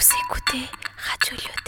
Vous écoutez Radio Lyon.